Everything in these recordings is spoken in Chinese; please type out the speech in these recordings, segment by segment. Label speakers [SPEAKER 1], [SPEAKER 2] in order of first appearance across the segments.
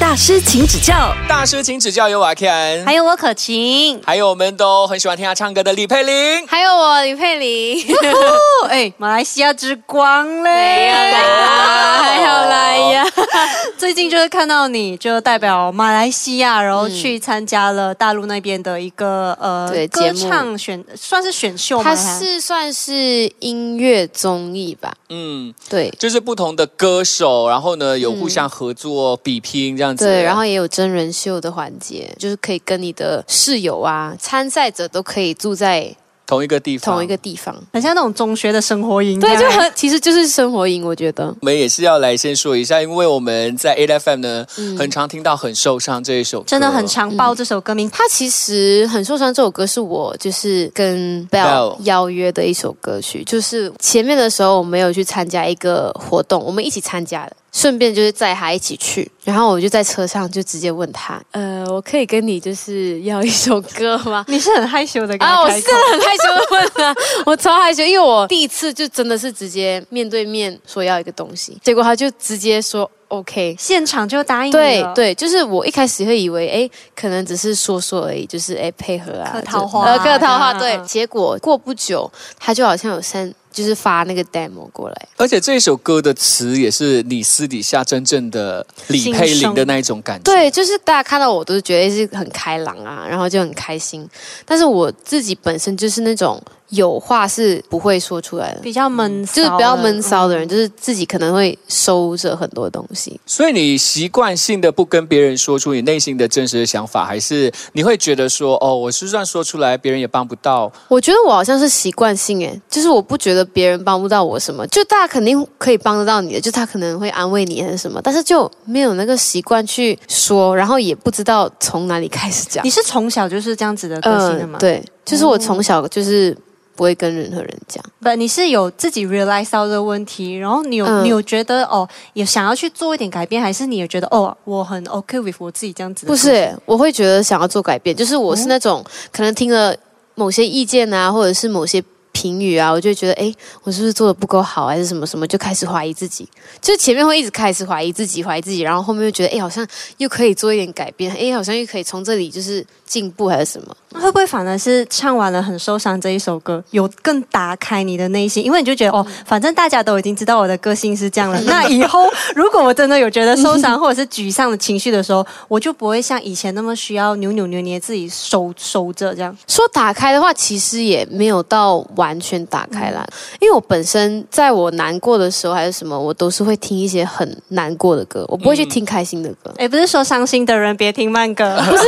[SPEAKER 1] 大师，请指教。
[SPEAKER 2] 大师请指教，有瓦 Ken，
[SPEAKER 3] 还有我可晴，
[SPEAKER 2] 还有我们都很喜欢听他唱歌的李佩玲。
[SPEAKER 4] 还有我李佩玲，
[SPEAKER 3] 哦，哎，马来西亚之光嘞，
[SPEAKER 4] 没有啦，还好来呀。
[SPEAKER 3] 最近就是看到你就代表马来西亚，然后去参加了大陆那边的一个呃歌唱选，算是选秀吗？
[SPEAKER 4] 它是算是音乐综艺吧？
[SPEAKER 2] 嗯，
[SPEAKER 4] 对
[SPEAKER 2] 就是不同的歌手，然后呢有互相合作、比拼这样子。
[SPEAKER 4] 对，然后也有真人秀的环节，就是可以跟你的室友啊、参赛者都可以住在
[SPEAKER 2] 同一个地方，
[SPEAKER 4] 同一个地方。
[SPEAKER 3] 很像那种中学的生活营，
[SPEAKER 4] 对，就很其实就是生活营，我觉得。
[SPEAKER 2] 我们也是要来先说一下，因为我们在 A F M 呢，
[SPEAKER 4] 嗯
[SPEAKER 2] 很常听到《很受伤》这一首歌，
[SPEAKER 3] 真的很常报这首歌名。
[SPEAKER 4] 它其实很受伤，这首歌是我就是跟
[SPEAKER 2] Bell
[SPEAKER 4] Bell 邀约的一首歌曲。就是前面的时候我们有去参加一个活动，我们一起参加的，顺便就是载他一起去。然后我就在车上就直接问他，呃，我可以跟你就是要一首歌吗？
[SPEAKER 3] 你是很害羞的跟
[SPEAKER 4] 啊，我是很害羞的问啊，我超害羞，因为我第一次就真的是直接面对面说要一个东西，结果他就直接说 OK。
[SPEAKER 3] 现场就答应了，
[SPEAKER 4] 对对，就是我一开始会以为，哎，可能只是说说而已，就是哎配合啊，
[SPEAKER 3] 客套话
[SPEAKER 4] 客套话。
[SPEAKER 3] 嗯
[SPEAKER 4] 对
[SPEAKER 3] 嗯，
[SPEAKER 4] 结果过不久，他就好像有删，就是发那个 demo 过来。
[SPEAKER 2] 而且这首歌的词也是你私底下真正的李佩玲的那一种感觉。
[SPEAKER 4] 对，就是大家看到我都是觉得是很开朗啊，然后就很开心。但是我自己本身就是那种有话是不会说出来的，
[SPEAKER 3] 比较闷骚，
[SPEAKER 4] 就是比较闷骚的人，
[SPEAKER 3] 嗯
[SPEAKER 4] 就是自己可能会收着很多东西。
[SPEAKER 2] 所以你习惯性的不跟别人说出你内心的真实的想法，还是你会觉得说，哦，我就算说出来，别人也帮不到。
[SPEAKER 4] 我觉得我好像是习惯性诶，就是我不觉得别人帮不到我什么，就大家肯定可以帮得到你的，就他可能会安慰你还是什么，但是就没有那个习惯去说，然后也不知道从哪里开始讲
[SPEAKER 3] 你。是从小就是这样子的个性的吗？，
[SPEAKER 4] 嗯对，就是我从小就是不会跟任何人讲。
[SPEAKER 3] 不，你是有自己 realize 到这个问题，然后你有、
[SPEAKER 4] 嗯
[SPEAKER 3] 你有觉得哦，有想要去做一点改变，还是你有觉得哦，我很 OK with 我自己这样子
[SPEAKER 4] 不？是，我会觉得想要做改变，就是我是那种、可能听了某些意见啊，或者是某些评语啊，我就会觉得，哎，我是不是做的不够好，还是什么什么，就开始怀疑自己。就是前面会一直开始怀疑自己，怀疑自己，然后后面又觉得，哎，好像又可以做一点改变，哎，好像又可以从这里就是进步，还是什么。
[SPEAKER 3] 那会不会反而是唱完了很受伤这一首歌，有更打开你的内心？因为你就觉得哦，反正大家都已经知道我的个性是这样了，那以后如果我真的有觉得受伤或者是沮丧的情绪的时候，我就不会像以前那么需要扭扭捏捏自己收收着这样。
[SPEAKER 4] 说打开的话，其实也没有到完全打开啦，因为我本身在我难过的时候还是什么，我都是会听一些很难过的歌，我不会去听开心的歌。
[SPEAKER 3] 哎，不是说伤心的人别听慢歌，
[SPEAKER 4] 不 是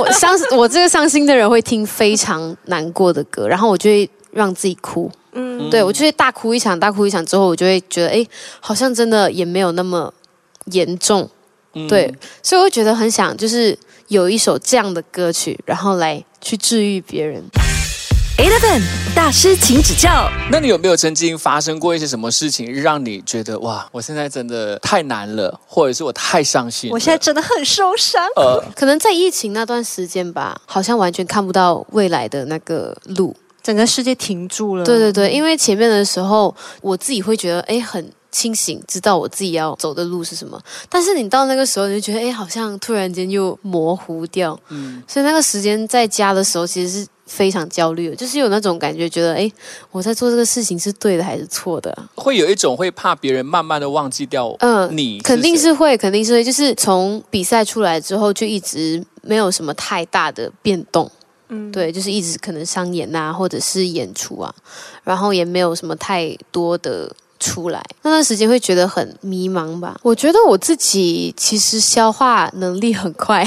[SPEAKER 4] 我伤，我这个伤心的人会听非常难过的歌，然后我就会让自己哭。
[SPEAKER 3] 嗯，
[SPEAKER 4] 对我就会大哭一场，大哭一场之后，我就会觉得，哎，好像真的也没有那么严重。
[SPEAKER 2] 嗯
[SPEAKER 4] 对，所以我会觉得很想，就是有一首这样的歌曲，然后来去治愈别人。
[SPEAKER 1] Eleven 大师，请指教。
[SPEAKER 2] 那你有没有曾经发生过一些什么事情，让你觉得哇，我现在真的太难了，或者是我太伤心？
[SPEAKER 3] 我现在真的很受伤。
[SPEAKER 2] 呃，
[SPEAKER 4] 可能在疫情那段时间吧，好像完全看不到未来的那个路。
[SPEAKER 3] 整个世界停住了。
[SPEAKER 4] 对对对，因为前面的时候，我自己会觉得，哎，很清醒，知道我自己要走的路是什么。但是你到那个时候，你就觉得，哎，好像突然间又模糊掉。
[SPEAKER 2] 嗯，
[SPEAKER 4] 所以那个时间在家的时候，其实是非常焦虑，就是有那种感觉，觉得，哎，我在做这个事情是对的还是错的啊？
[SPEAKER 2] 会有一种会怕别人慢慢的忘记掉
[SPEAKER 4] 嗯，
[SPEAKER 2] 你，
[SPEAKER 4] 肯定是会，肯定是会，就是从比赛出来之后，就一直没有什么太大的变动。
[SPEAKER 3] 嗯，
[SPEAKER 4] 对，就是一直可能商演啊，或者是演出啊，然后也没有什么太多的出来。那段时间会觉得很迷茫吧。我觉得我自己其实消化能力很快，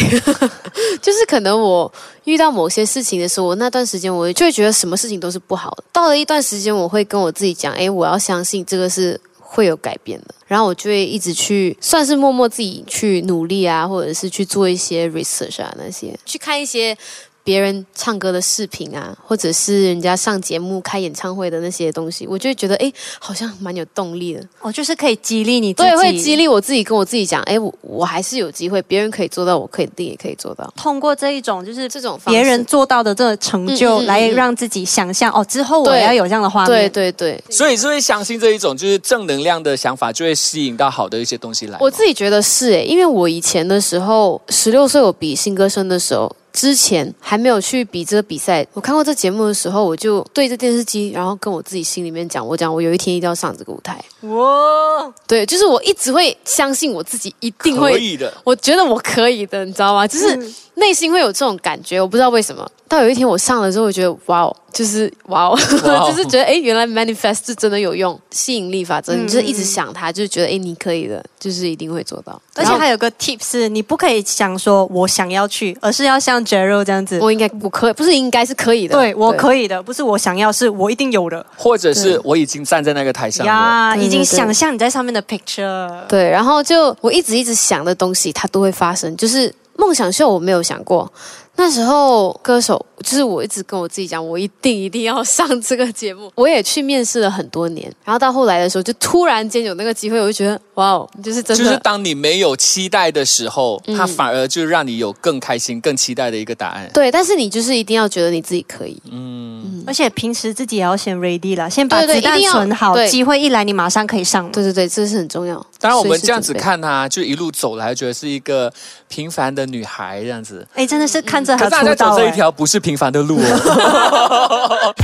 [SPEAKER 4] 就是可能我遇到某些事情的时候，我那段时间我就会觉得什么事情都是不好的。到了一段时间，我会跟我自己讲，诶，我要相信这个是。会有改变的，然后我就会一直去，算是默默自己去努力啊，或者是去做一些 research 啊，那些去看一些别人唱歌的视频啊，或者是人家上节目开演唱会的那些东西，我就会觉得哎，好像蛮有动力的。
[SPEAKER 3] 哦，就是可以激励你自己，
[SPEAKER 4] 对，会激励我自己，跟我自己讲，哎，我我还是有机会，别人可以做到，我肯定也可以做到。
[SPEAKER 3] 通过这一种就是
[SPEAKER 4] 这种
[SPEAKER 3] 别人做到的这个成就，来让自己想象哦，之后我要有这样的画
[SPEAKER 4] 对
[SPEAKER 3] 面。
[SPEAKER 4] 对对，
[SPEAKER 2] 所以是会相信这一种就是正能量的想法，就会吸引到好的一些东西来。
[SPEAKER 4] 我自己觉得是哎，因为我以前的时候，十六岁我比新歌声的时候。之前还没有去比这个比赛，我看过这节目的时候，我就对着电视机，然后跟我自己心里面讲，我讲我有一天一定要上这个舞台。
[SPEAKER 3] 哇，
[SPEAKER 4] 对，就是我一直会相信我自己一定会，
[SPEAKER 2] 可以的，
[SPEAKER 4] 我觉得我可以的，你知道吗？就是内心会有这种感觉，我不知道为什么。到有一天我上了之后，我觉得哇哦，就是哇哦，
[SPEAKER 2] 哇哦
[SPEAKER 4] 就是觉得哎，原来 manifest 是真的有用，吸引力法则，
[SPEAKER 3] 嗯
[SPEAKER 4] 你就是一直想它，就是觉得哎，你可以的，就是一定会做到。
[SPEAKER 3] 而且还有个 tip 是，你不可以想说我想要去，而是要像 Jero 这样子。
[SPEAKER 4] 我应该我可以，不是应该是可以的，
[SPEAKER 3] 对我。可以的，不是我想要，是我一定有的
[SPEAKER 2] 或者是我已经站在那个台上了。
[SPEAKER 3] 呀，已经想象你在上面的 picture。
[SPEAKER 4] 对，然后就我一直一直想的东西，它都会发生。就是梦想秀，我没有想过。那时候歌手，就是我一直跟我自己讲，我一定一定要上这个节目。我也去面试了很多年，然后到后来的时候，就突然间有那个机会，我就觉得哇哦，就是真的，
[SPEAKER 2] 就是当你没有期待的时候，
[SPEAKER 4] 嗯
[SPEAKER 2] 它反而就让你有更开心、更期待的一个答案。
[SPEAKER 4] 对。但是你就是一定要觉得你自己可以，
[SPEAKER 2] 嗯，
[SPEAKER 3] 而且平时自己也要先 ready 啦，先把子弹存好，
[SPEAKER 4] 对
[SPEAKER 3] 机会一来你马上可以上。
[SPEAKER 4] 对对对，这是很重要。
[SPEAKER 2] 当然我们这样子，看她，就一路走来，觉得是一个平凡的女孩这样子。
[SPEAKER 3] 哎，真的是看着
[SPEAKER 2] 可是她在
[SPEAKER 3] 他出道哎。
[SPEAKER 2] 走这一条不是平平凡的路哦。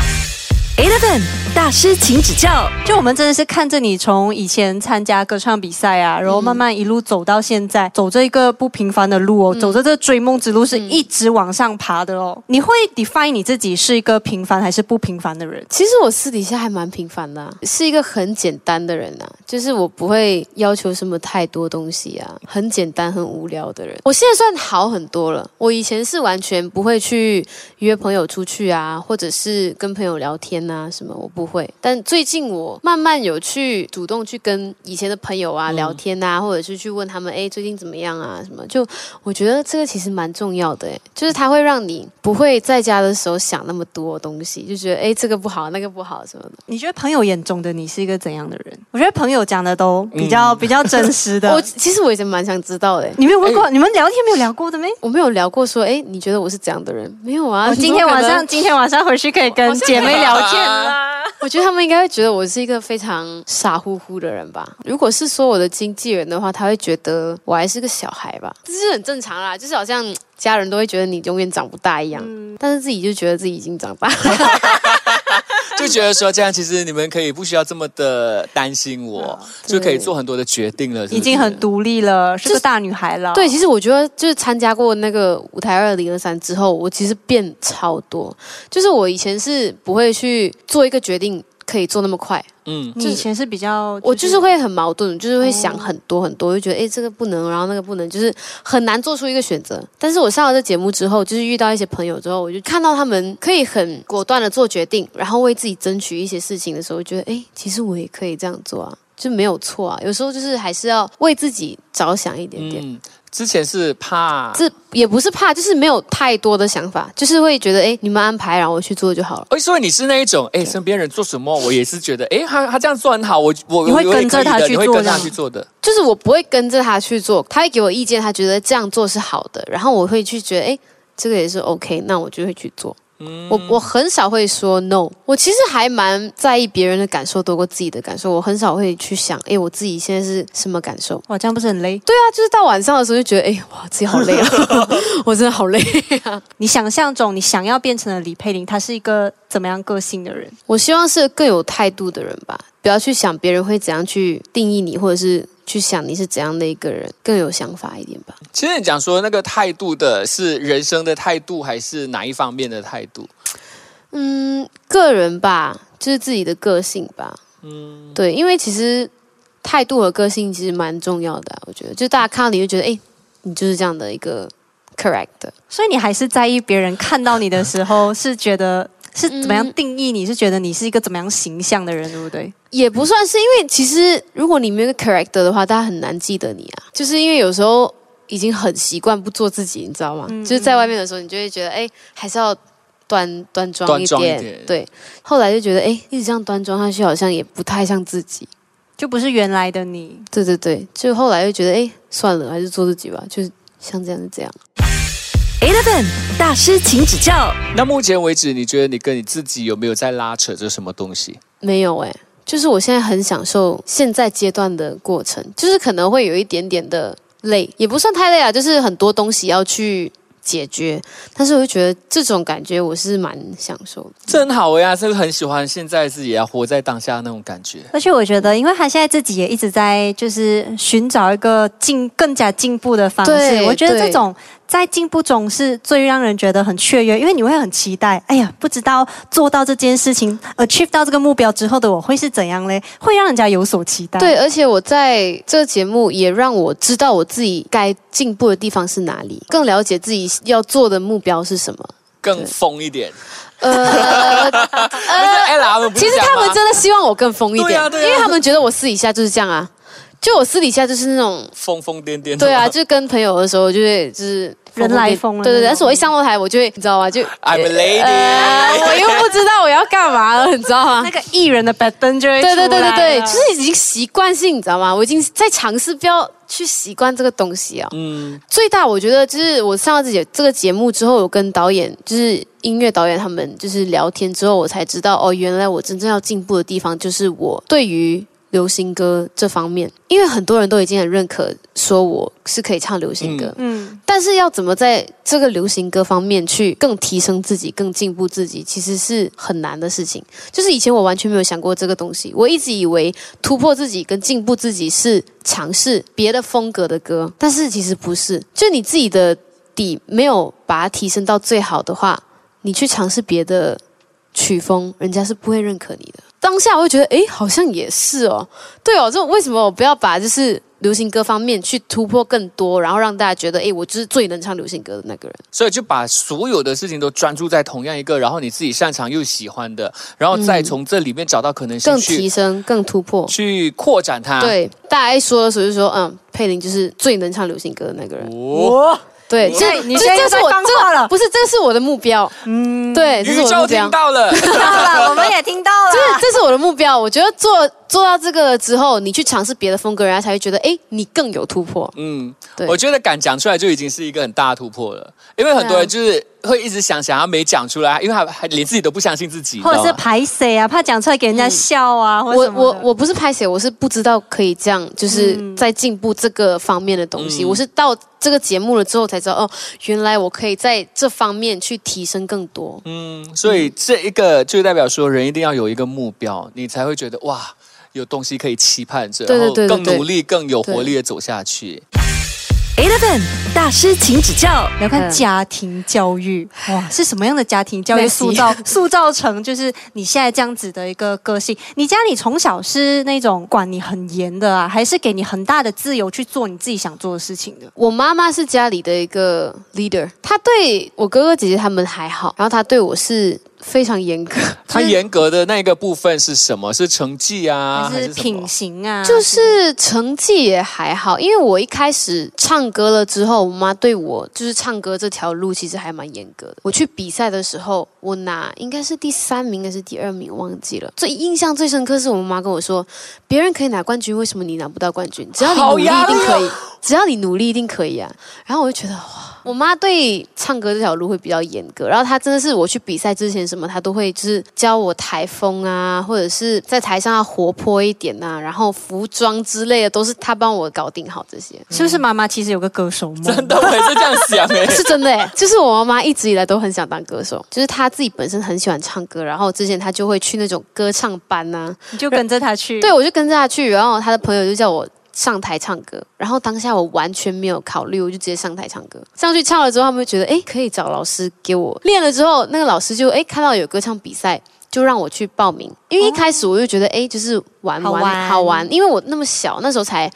[SPEAKER 1] Eleven 大师，请指教。
[SPEAKER 3] 就我们真的是看着你从以前参加歌唱比赛啊，然后慢慢一路走到现在，走这一个不平凡的路哦，走着这追梦之路是一直往上爬的哦。你会 define 你自己是一个平凡还是不平凡的人？
[SPEAKER 4] 其实我私底下还蛮平凡的啊、是一个很简单的人啊，就是我不会要求什么太多东西啊，很简单、很无聊的人。我现在算好很多了，我以前是完全不会去约朋友出去啊，或者是跟朋友聊天啊什么，我不会。但最近我慢慢有去主动去跟以前的朋友啊聊天啊，或者是去问他们，哎，最近怎么样啊什么，就我觉得这个其实蛮重要的，哎，就是它会让你不会在家的时候想那么多东西，就觉得哎这个不好，那个不好什么的。
[SPEAKER 3] 你觉得朋友眼中的你是一个怎样的人？我觉得朋友讲的都比较、比较真实的。
[SPEAKER 4] 我其实我以前蛮想知道的，
[SPEAKER 3] 你没有问过？你们聊天没有聊过的没？
[SPEAKER 4] 我没有聊过说，哎，你觉得我是怎样的人？没有啊。
[SPEAKER 3] 我今天晚上，今天晚上回去可以跟姐妹聊天啦。
[SPEAKER 4] 我觉得他们应该会觉得我是一个非常傻乎乎的人吧。如果是说我的经纪人的话，他会觉得我还是个小孩吧，这是很正常啦，就是好像家人都会觉得你永远长不大一样，但是自己就觉得自己已经长大。
[SPEAKER 2] 就觉得说这样，其实你们可以不需要这么的担心我，就可以做很多的决定了。是是
[SPEAKER 3] 已经很独立了，是个大女孩了。
[SPEAKER 4] 对，其实我觉得就是参加过那个舞台二零二三之后，我其实变超多。就是我以前是不会去做一个决定，可以做那么快。
[SPEAKER 2] 嗯，
[SPEAKER 3] 你以前是比较，
[SPEAKER 4] 我就是会很矛盾，就是会想很多很多，就觉得哎这个不能，然后那个不能，就是很难做出一个选择。但是我上了这节目之后，就是遇到一些朋友之后，我就看到他们可以很果断的做决定，然后为自己争取一些事情的时候，我觉得哎，其实我也可以这样做啊，就没有错啊。有时候就是还是要为自己着想一点点。
[SPEAKER 2] 嗯，之前是怕，
[SPEAKER 4] 这也不是怕，就是没有太多的想法，就是会觉得，哎，你们安排，然后我去做就好了。
[SPEAKER 2] 哎，所以你是那一种，哎，身边人做什么，我也是觉得，哎，他他这样做很好，我我
[SPEAKER 3] 你会跟着他去做这样
[SPEAKER 2] 去做的。
[SPEAKER 4] 就是我不会跟着他去做，他会给我意见，他觉得这样做是好的，然后我会去觉得，哎，这个也是 OK，那我就会去做。我我很少会说 no，我其实还蛮在意别人的感受多过自己的感受，我很少会去想，哎，我自己现在是什么感受？
[SPEAKER 3] 哇，这样不是很累？
[SPEAKER 4] 对啊，就是到晚上的时候就觉得，哎，哇，自己好累啊，我真的好累啊。
[SPEAKER 3] 你想象中你想要变成的李佩玲，她是一个怎么样个性的人？
[SPEAKER 4] 我希望是更有态度的人吧，不要去想别人会怎样去定义你，或者是去想你是怎样的一个人，更有想法一点吧。
[SPEAKER 2] 其实你讲说那个态度的是人生的态度，还是哪一方面的态度？
[SPEAKER 4] 嗯，个人吧，就是自己的个性吧。嗯，对，因为其实态度和个性其实蛮重要的啊、我觉得，就大家看到你就觉得，哎，你就是这样的一个 correct 的。
[SPEAKER 3] 所以你还是在意别人看到你的时候是觉得是怎么样定义你？是觉得你是一个怎么样形象的人，对不对？
[SPEAKER 4] 也不算是，因为其实如果你没有个 character 的话，大家很难记得你啊。就是因为有时候已经很习惯不做自己，你知道吗？
[SPEAKER 3] 嗯
[SPEAKER 4] 就是在外面的时候，你就会觉得，哎，还是要端端庄一点。对，后来就觉得，哎，一直这样端庄下去，好像也不太像自己。
[SPEAKER 3] 就不是原来的你。
[SPEAKER 4] 对对对，就后来就觉得，哎，算了，还是做自己吧。就是像这样是这样。
[SPEAKER 1] 大师，请指教。
[SPEAKER 2] 那目前为止，你觉得你跟你自己有没有在拉扯着什么东西？
[SPEAKER 4] 没有哎、就是我现在很享受现在阶段的过程，就是可能会有一点点的累，也不算太累啊，就是很多东西要去解决，但是我就觉得这种感觉我是蛮享受的。
[SPEAKER 2] 这很好呀，是不是很喜欢现在自己啊活在当下那种感觉？
[SPEAKER 3] 而且我觉得，因为他现在自己也一直在就是寻找一个进更加进步的方式，
[SPEAKER 4] 对
[SPEAKER 3] 我觉得这种在进步中是最让人觉得很雀跃，因为你会很期待，哎呀，不知道做到这件事情，achieve 到这个目标之后的我会是怎样嘞？会让人家有所期待。
[SPEAKER 4] 对，而且我在这个节目也让我知道我自己该进步的地方是哪里，更了解自己要做的目标是什么。
[SPEAKER 2] 更疯一点。
[SPEAKER 4] 呃，
[SPEAKER 2] 不 是 ella 他们不是
[SPEAKER 4] 其实他们真的希望我更疯一点，
[SPEAKER 2] 啊啊
[SPEAKER 4] 因为他们觉得我私底下就是这样啊，就我私底下就是那种。
[SPEAKER 2] 疯疯癫癫的。
[SPEAKER 4] 对啊，就跟朋友的时候，就会就是
[SPEAKER 3] 人来疯了
[SPEAKER 4] 对对对。但是我一上到台，我就会你知道吗？就
[SPEAKER 2] I'm a lady
[SPEAKER 4] 呃我又不知道我要干嘛了，你知道吗
[SPEAKER 3] 那？个艺人的 b a d 就会
[SPEAKER 4] 对对对对对，
[SPEAKER 3] 了
[SPEAKER 4] 就是已经习惯性，你知道吗？我已经在尝试不要去习惯这个东西啊。
[SPEAKER 2] 嗯，
[SPEAKER 4] 最大我觉得就是我上了这节这个节目之后，我跟导演就是音乐导演他们就是聊天之后，我才知道哦，原来我真正要进步的地方就是我对于流行歌这方面，因为很多人都已经很认可说我是可以唱流行歌，
[SPEAKER 3] 嗯，
[SPEAKER 4] 但是要怎么在这个流行歌方面去更提升自己、更进步自己，其实是很难的事情。就是以前我完全没有想过这个东西，我一直以为突破自己跟进步自己是尝试别的风格的歌，但是其实不是。就你自己的底没有把它提升到最好的话，你去尝试别的曲风，人家是不会认可你的。当下我会觉得，哎，好像也是哦，对哦，这为什么我不要把就是流行歌方面去突破更多，然后让大家觉得，哎，我就是最能唱流行歌的那个人。
[SPEAKER 2] 所以就把所有的事情都专注在同样一个，然后你自己擅长又喜欢的，然后再从这里面找到可能性
[SPEAKER 4] 更
[SPEAKER 2] 去、
[SPEAKER 4] 提升、更突破。
[SPEAKER 2] 去扩展它。，
[SPEAKER 4] 对，大家一说的时候就说，嗯，佩玲就是最能唱流行歌的那个人。
[SPEAKER 2] 哦，
[SPEAKER 4] 对，这
[SPEAKER 3] 你现在又在
[SPEAKER 4] 这这是我
[SPEAKER 3] 放话了
[SPEAKER 4] 这不是，这是我的目标。嗯，对，这是我的目标
[SPEAKER 2] 听。到了，
[SPEAKER 3] 知道了，我们也听到了。
[SPEAKER 4] 这这是我的目标。我觉得做做到这个之后，你去尝试别的风格，人家才会觉得，哎，你更有突破。
[SPEAKER 2] 嗯，
[SPEAKER 4] 对
[SPEAKER 2] 我觉得敢讲出来就已经是一个很大的突破了，因为很多人就是会一直想想要没讲出来，因为他还连自己都不相信自己，
[SPEAKER 3] 或者是排谁啊，怕讲出来给人家笑啊，或者
[SPEAKER 4] 我我我不是拍谁，我是不知道可以这样，就是在进步这个方面的东西。
[SPEAKER 2] 嗯
[SPEAKER 4] 我是到这个节目了之后才知道，哦，原来我可以在这方面去提升更多。
[SPEAKER 2] 嗯，所以这一个就代表说，人一定要有一个目标，你才会觉得哇，有东西可以期盼着，
[SPEAKER 4] 对对
[SPEAKER 2] 然后
[SPEAKER 4] 对对对
[SPEAKER 2] 更努力、更有活力的走下去。
[SPEAKER 1] Eleven 大师，请指教。
[SPEAKER 3] 要看家庭教育哇，是什么样的家庭教育塑造塑造成就是你现在这样子的一个个性？你家里从小是那种管你很严的啊，还是给你很大的自由去做你自己想做的事情的？
[SPEAKER 4] 我妈妈是家里的一个 leader，她对我哥哥姐姐他们还好，然后她对我是非常严格，
[SPEAKER 2] 他严格的那个部分是什么？是成绩啊，
[SPEAKER 3] 还是品行啊？
[SPEAKER 4] 就是成绩也还好，因为我一开始唱歌了之后，我妈对我就是唱歌这条路其实还蛮严格的。我去比赛的时候，我拿应该是第三名还是第二名，忘记了。最印象最深刻是我妈跟我说，别人可以拿冠军，为什么你拿不到冠军？只要你努力一定可以
[SPEAKER 2] 哦，
[SPEAKER 4] 只要你努力一定可以啊。然后我就觉得哇。我妈对唱歌这条路会比较严格，然后她真的是我去比赛之前什么，她都会就是教我台风啊，或者是在台上要活泼一点呐、然后服装之类的都是她帮我搞定好这些。
[SPEAKER 3] 是不是妈妈其实有个歌手梦？
[SPEAKER 2] 真的，我也是这样想哎、
[SPEAKER 4] 是真的哎，就是我妈妈一直以来都很想当歌手，就是她自己本身很喜欢唱歌，然后之前她就会去那种歌唱班呐、
[SPEAKER 3] 你就跟着她去。
[SPEAKER 4] 对，我就跟着她去，然后她的朋友就叫我上台唱歌，然后当下我完全没有考虑，我就直接上台唱歌。上去唱了之后，他们就觉得哎，可以找老师给我练了之后，那个老师就哎看到有歌唱比赛。就让我去报名，因为一开始我就觉得，哎、就是玩玩
[SPEAKER 3] 好玩
[SPEAKER 4] 好玩，因为我那么小，那时候才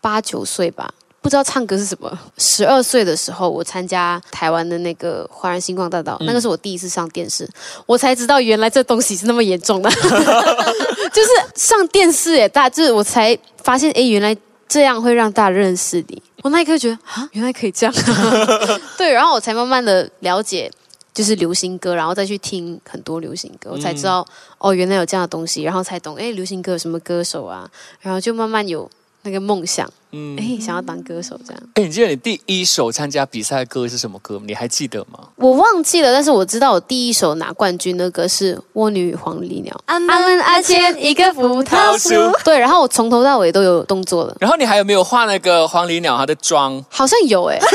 [SPEAKER 4] 八九岁吧，不知道唱歌是什么。十二岁的时候，我参加台湾的那个华人星光大道，那个是我第一次上电视，我才知道原来这东西是那么严重的，就是上电视哎，大就是我才发现，哎，原来这样会让大家认识你。我那一刻觉得啊，原来可以这样，对，然后我才慢慢的了解。就是流行歌，然后再去听很多流行歌，我才知道哦，原来有这样的东西，然后才懂哎，流行歌有什么歌手啊，然后就慢慢有那个梦想，嗯，哎，想要当歌手这样。
[SPEAKER 2] 哎，你记得你第一首参加比赛的歌是什么歌吗？你还记得吗？
[SPEAKER 4] 我忘记了，但是我知道我第一首拿冠军的歌是《蜗牛与黄鹂鸟》。
[SPEAKER 3] 阿门阿坚一个葡萄树。
[SPEAKER 4] 对，然后我从头到尾都有动作了。
[SPEAKER 2] 然后你还有没有画那个黄鹂鸟它的妆？
[SPEAKER 4] 好像有哎。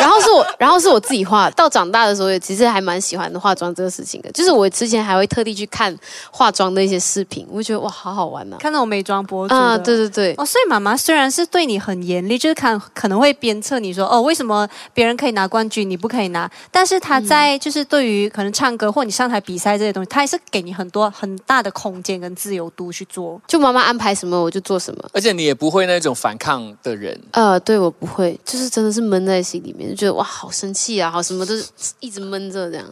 [SPEAKER 4] 然后是我，然后是我自己画。到长大的时候，也其实还蛮喜欢的化妆这个事情的。就是我之前还会特地去看化妆的一些视频，我觉得哇，好好玩呐！
[SPEAKER 3] 看那种美妆博主啊，
[SPEAKER 4] 对对对。
[SPEAKER 3] 哦，所以妈妈虽然是对你很严厉，就是看可能会鞭策你说，哦，为什么别人可以拿冠军，你不可以拿？但是他在就是对于可能唱歌或你上台比赛这些东西，他还是给你很多很大的空间跟自由度去做。
[SPEAKER 4] 就妈妈安排什么我就做什么，
[SPEAKER 2] 而且你也不会那种反抗的人。
[SPEAKER 4] 呃，对我不会，就是真的是闷在心里面。就觉得哇，好生气啊，好什么都是一直闷着这样。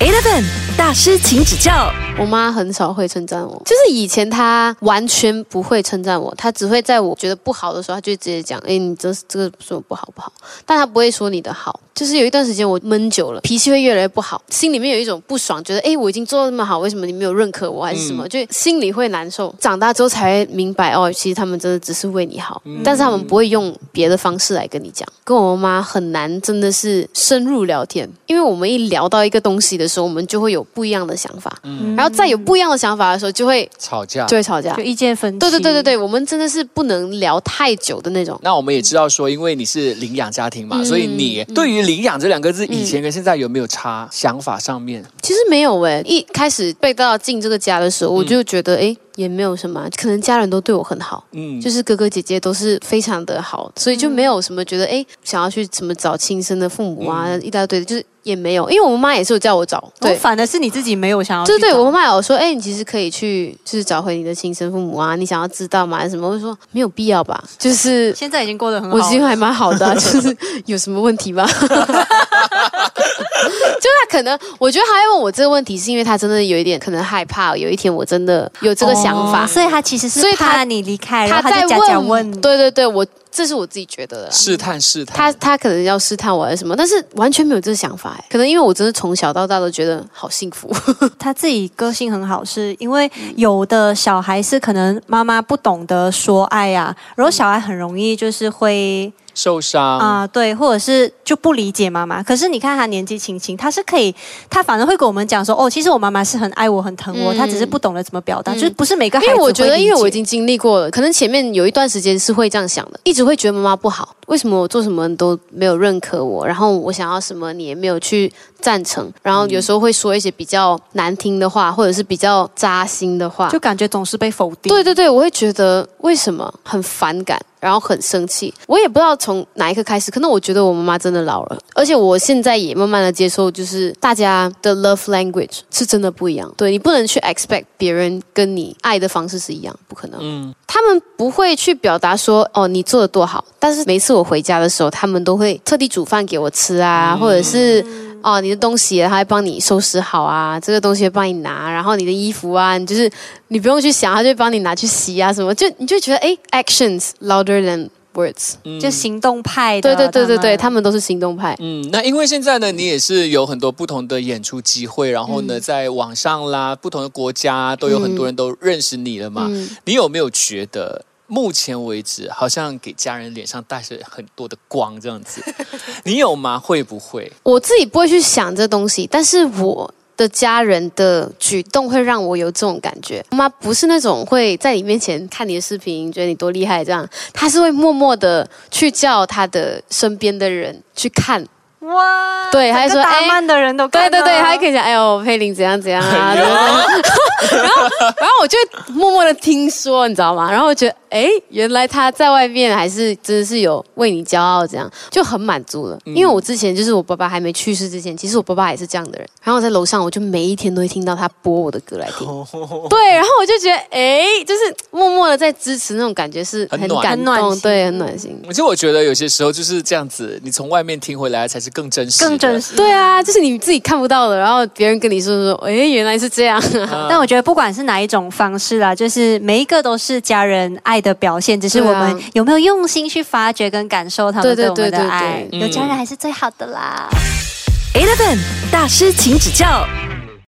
[SPEAKER 1] Eleven 大师，请指教。
[SPEAKER 4] 我妈很少会称赞我，就是以前她完全不会称赞我，她只会在我觉得不好的时候，她就直接讲：“哎，你这这个说不好不好。”但她不会说你的好。就是有一段时间我闷久了，脾气会越来越不好，心里面有一种不爽，觉得哎，我已经做的那么好，为什么你没有认可我，还是什么？就心里会难受。长大之后才明白，哦，其实他们真的只是为你好，但是他们不会用别的方式来跟你讲。跟我妈妈很难，真的是深入聊天，因为我们一聊到一个东西的时候，我们就会有不一样的想法，然后再有不一样的想法的时候，就会
[SPEAKER 2] 吵架，
[SPEAKER 4] 就会吵架，
[SPEAKER 3] 就意见分歧。
[SPEAKER 4] 对对对对对，我们真的是不能聊太久的那种。
[SPEAKER 2] 那我们也知道说，因为你是领养家庭嘛，所以你对于领养这两个字。以前跟现在有没有差？想法上面
[SPEAKER 4] 其实没有诶。一开始被带到进这个家的时候，我就觉得诶。也没有什么，可能家人都对我很好，嗯，就是哥哥姐姐都是非常的好，所以就没有什么觉得哎，想要去什么找亲生的父母啊，一大堆的，就是也没有，因为我妈妈也是有叫我找，
[SPEAKER 3] 对，反而是你自己没有想要，
[SPEAKER 4] 对对，我妈妈有说，哎，你其实可以去，就是找回你的亲生父母啊，你想要知道吗？什么？我说没有必要吧，就是
[SPEAKER 3] 现在已经过得很好，
[SPEAKER 4] 我心还蛮好的，就是有什么问题吗？就他可能，我觉得他问我这个问题，是因为他真的有一点可能害怕，有一天我真的有这个想法，
[SPEAKER 3] 所以他其实是怕你离开，他
[SPEAKER 4] 在问，对对对，我这是我自己觉得的，
[SPEAKER 2] 试探试探，
[SPEAKER 4] 他他可能要试探我还是什么，但是完全没有这个想法哎，可能因为我真的从小到大都觉得好幸福，
[SPEAKER 3] 他自己个性很好，是因为有的小孩是可能妈妈不懂得说爱呀，然后小孩很容易就是会。
[SPEAKER 2] 受伤啊，
[SPEAKER 3] 对，或者是就不理解妈妈。可是你看他年纪轻轻，他是可以，他反而会跟我们讲说，哦，其实我妈妈是很爱我、很疼我，他只是不懂得怎么表达，就是不是每个孩子。
[SPEAKER 4] 因为我觉得，因为我已经经历过了，可能前面有一段时间是会这样想的，一直只会觉得妈妈不好，为什么我做什么都没有认可我，然后我想要什么你也没有去赞成，然后有时候会说一些比较难听的话，或者是比较扎心的话，
[SPEAKER 3] 就感觉总是被否定。
[SPEAKER 4] 对对对，我会觉得为什么很反感。然后很生气，我也不知道从哪一刻开始，可能我觉得我妈妈真的老了，而且我现在也慢慢的接受，就是大家的 love language 是真的不一样。对你不能去 expect 别人跟你爱的方式是一样，不可能。嗯，他们不会去表达说哦你做的多好，但是每次我回家的时候，他们都会特地煮饭给我吃啊，或者是。哦，你的东西他会帮你收拾好啊，这个东西会帮你拿，然后你的衣服啊，你就是你不用去想，他就帮你拿去洗啊，什么就你就觉得哎，actions louder than words，
[SPEAKER 3] 就行动派。
[SPEAKER 4] 对对对对对，他们都是行动派。
[SPEAKER 2] 嗯，那因为现在呢，你也是有很多不同的演出机会，然后呢，在网上啦，不同的国家都有很多人都认识你了嘛。你有没有觉得？目前为止，好像给家人脸上带着很多的光，这样子，你有吗？会不会？
[SPEAKER 4] 我自己不会去想这东西，但是我的家人的举动会让我有这种感觉。妈不是那种会在你面前看你的视频，觉得你多厉害这样，她是会默默的去叫他的身边的人去看。哇，对，还说
[SPEAKER 3] 哎，慢的人都
[SPEAKER 4] 对对对，还可以讲哎呦，佩玲怎样怎样啊，然后然后我就默默的听说，你知道吗？然后我觉得。哎，原来他在外面还是真的是有为你骄傲，这样就很满足了。因为我之前就是我爸爸还没去世之前，其实我爸爸也是这样的人。然后我在楼上，我就每一天都会听到他播我的歌来听。对，然后我就觉得，哎，就是默默的在支持那种感觉是很感动，对，很暖心。
[SPEAKER 2] 其实我觉得有些时候就是这样子，你从外面听回来才是更真实、
[SPEAKER 3] 更真实。
[SPEAKER 4] 对啊，就是你自己看不到的，然后别人跟你说说，哎，原来是这样。
[SPEAKER 3] 但我觉觉得不管是哪一种方式啦，就是每一个都是家人爱的表现，只是我们有没有用心去发掘跟感受他们对我们的爱。有家人还是最好的啦。
[SPEAKER 1] Eleven 大师，请指教。